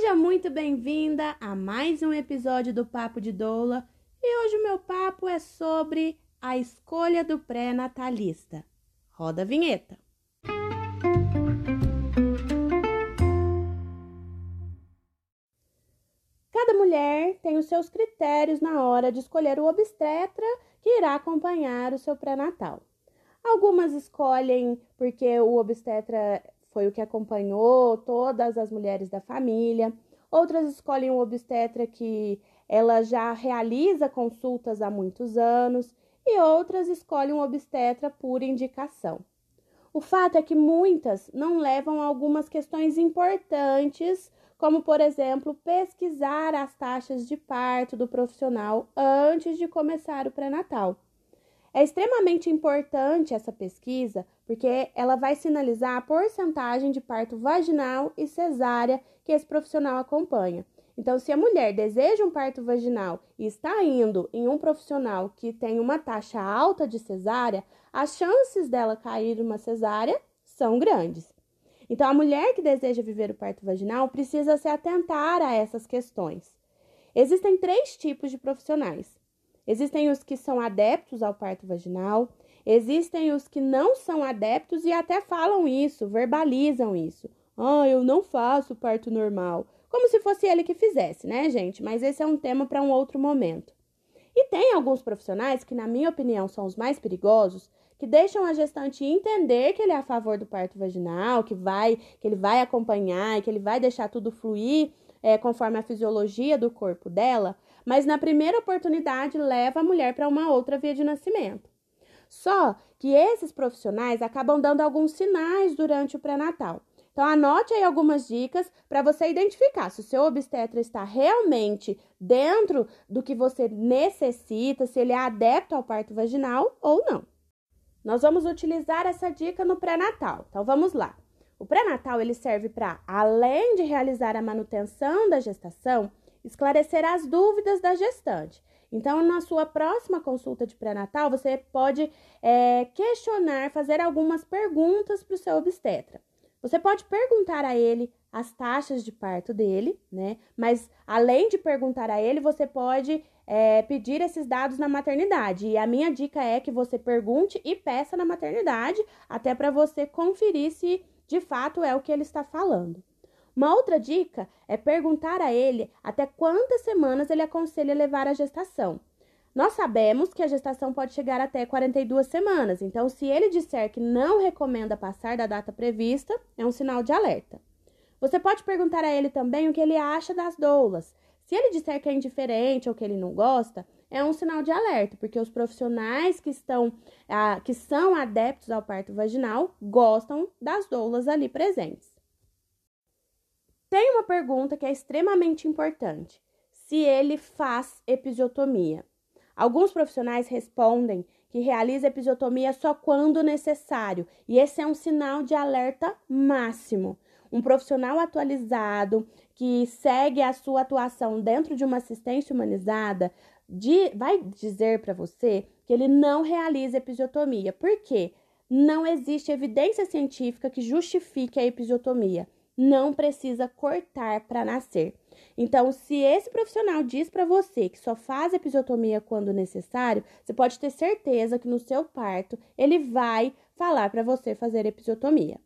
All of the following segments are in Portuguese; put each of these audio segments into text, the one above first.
Seja muito bem-vinda a mais um episódio do Papo de Doula e hoje o meu papo é sobre a escolha do pré-natalista. Roda a vinheta. Cada mulher tem os seus critérios na hora de escolher o obstetra que irá acompanhar o seu pré-natal. Algumas escolhem porque o obstetra foi o que acompanhou todas as mulheres da família. Outras escolhem um obstetra que ela já realiza consultas há muitos anos e outras escolhem um obstetra por indicação. O fato é que muitas não levam algumas questões importantes, como por exemplo, pesquisar as taxas de parto do profissional antes de começar o pré-natal. É extremamente importante essa pesquisa porque ela vai sinalizar a porcentagem de parto vaginal e cesárea que esse profissional acompanha. Então, se a mulher deseja um parto vaginal e está indo em um profissional que tem uma taxa alta de cesárea, as chances dela cair uma cesárea são grandes. Então, a mulher que deseja viver o parto vaginal precisa se atentar a essas questões. Existem três tipos de profissionais: Existem os que são adeptos ao parto vaginal, existem os que não são adeptos e até falam isso, verbalizam isso. Ah, eu não faço parto normal. Como se fosse ele que fizesse, né, gente? Mas esse é um tema para um outro momento. E tem alguns profissionais que, na minha opinião, são os mais perigosos, que deixam a gestante entender que ele é a favor do parto vaginal, que vai, que ele vai acompanhar, que ele vai deixar tudo fluir é, conforme a fisiologia do corpo dela, mas na primeira oportunidade leva a mulher para uma outra via de nascimento. Só que esses profissionais acabam dando alguns sinais durante o pré-natal. Então, anote aí algumas dicas para você identificar se o seu obstetra está realmente dentro do que você necessita, se ele é adepto ao parto vaginal ou não. Nós vamos utilizar essa dica no pré-natal. Então, vamos lá. O pré-natal ele serve para, além de realizar a manutenção da gestação, esclarecer as dúvidas da gestante. Então, na sua próxima consulta de pré-natal, você pode é, questionar, fazer algumas perguntas para o seu obstetra. Você pode perguntar a ele as taxas de parto dele, né? Mas além de perguntar a ele, você pode é, pedir esses dados na maternidade. E a minha dica é que você pergunte e peça na maternidade, até para você conferir se de fato é o que ele está falando. Uma outra dica é perguntar a ele até quantas semanas ele aconselha levar a gestação. Nós sabemos que a gestação pode chegar até 42 semanas, então, se ele disser que não recomenda passar da data prevista, é um sinal de alerta. Você pode perguntar a ele também o que ele acha das doulas. Se ele disser que é indiferente ou que ele não gosta, é um sinal de alerta, porque os profissionais que estão, ah, que são adeptos ao parto vaginal gostam das doulas ali presentes. Tem uma pergunta que é extremamente importante: se ele faz episiotomia. Alguns profissionais respondem que realiza episiotomia só quando necessário, e esse é um sinal de alerta máximo. Um profissional atualizado que segue a sua atuação dentro de uma assistência humanizada de, vai dizer para você que ele não realiza episiotomia. Por quê? Não existe evidência científica que justifique a episiotomia não precisa cortar para nascer. Então, se esse profissional diz para você que só faz episiotomia quando necessário, você pode ter certeza que no seu parto ele vai falar para você fazer episiotomia.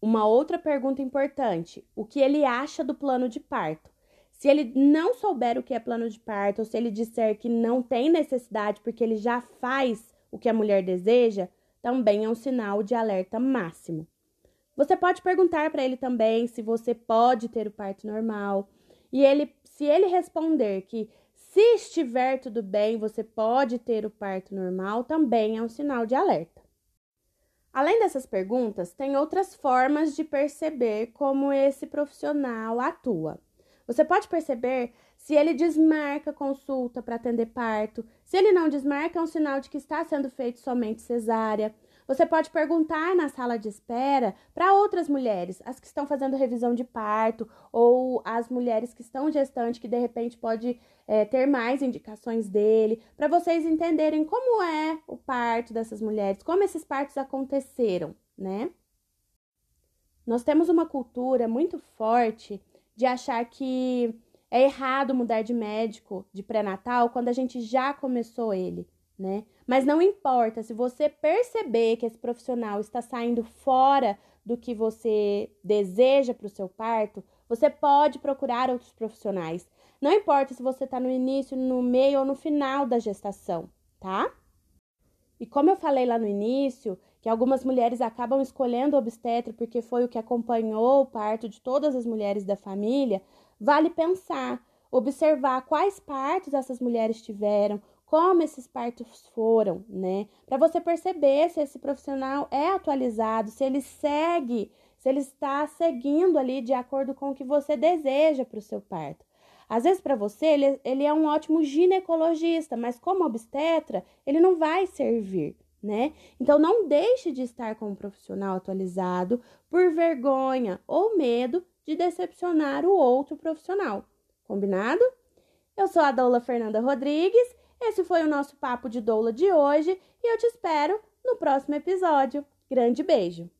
Uma outra pergunta importante: o que ele acha do plano de parto? Se ele não souber o que é plano de parto, ou se ele disser que não tem necessidade porque ele já faz o que a mulher deseja, também é um sinal de alerta máximo. Você pode perguntar para ele também se você pode ter o parto normal. E ele, se ele responder que se estiver tudo bem, você pode ter o parto normal, também é um sinal de alerta. Além dessas perguntas, tem outras formas de perceber como esse profissional atua. Você pode perceber se ele desmarca consulta para atender parto. Se ele não desmarca, é um sinal de que está sendo feito somente cesárea. Você pode perguntar na sala de espera para outras mulheres, as que estão fazendo revisão de parto ou as mulheres que estão gestantes, que de repente pode é, ter mais indicações dele, para vocês entenderem como é o parto dessas mulheres, como esses partos aconteceram, né? Nós temos uma cultura muito forte de achar que é errado mudar de médico de pré-natal quando a gente já começou ele, né? Mas não importa, se você perceber que esse profissional está saindo fora do que você deseja para o seu parto, você pode procurar outros profissionais. Não importa se você está no início, no meio ou no final da gestação, tá? E como eu falei lá no início, que algumas mulheres acabam escolhendo o obstetra porque foi o que acompanhou o parto de todas as mulheres da família, vale pensar, observar quais partos essas mulheres tiveram, como esses partos foram, né? Para você perceber se esse profissional é atualizado, se ele segue, se ele está seguindo ali de acordo com o que você deseja para o seu parto. Às vezes, para você, ele, ele é um ótimo ginecologista, mas como obstetra, ele não vai servir, né? Então, não deixe de estar com um profissional atualizado por vergonha ou medo de decepcionar o outro profissional. Combinado? Eu sou a Doula Fernanda Rodrigues. Esse foi o nosso papo de doula de hoje e eu te espero no próximo episódio. Grande beijo!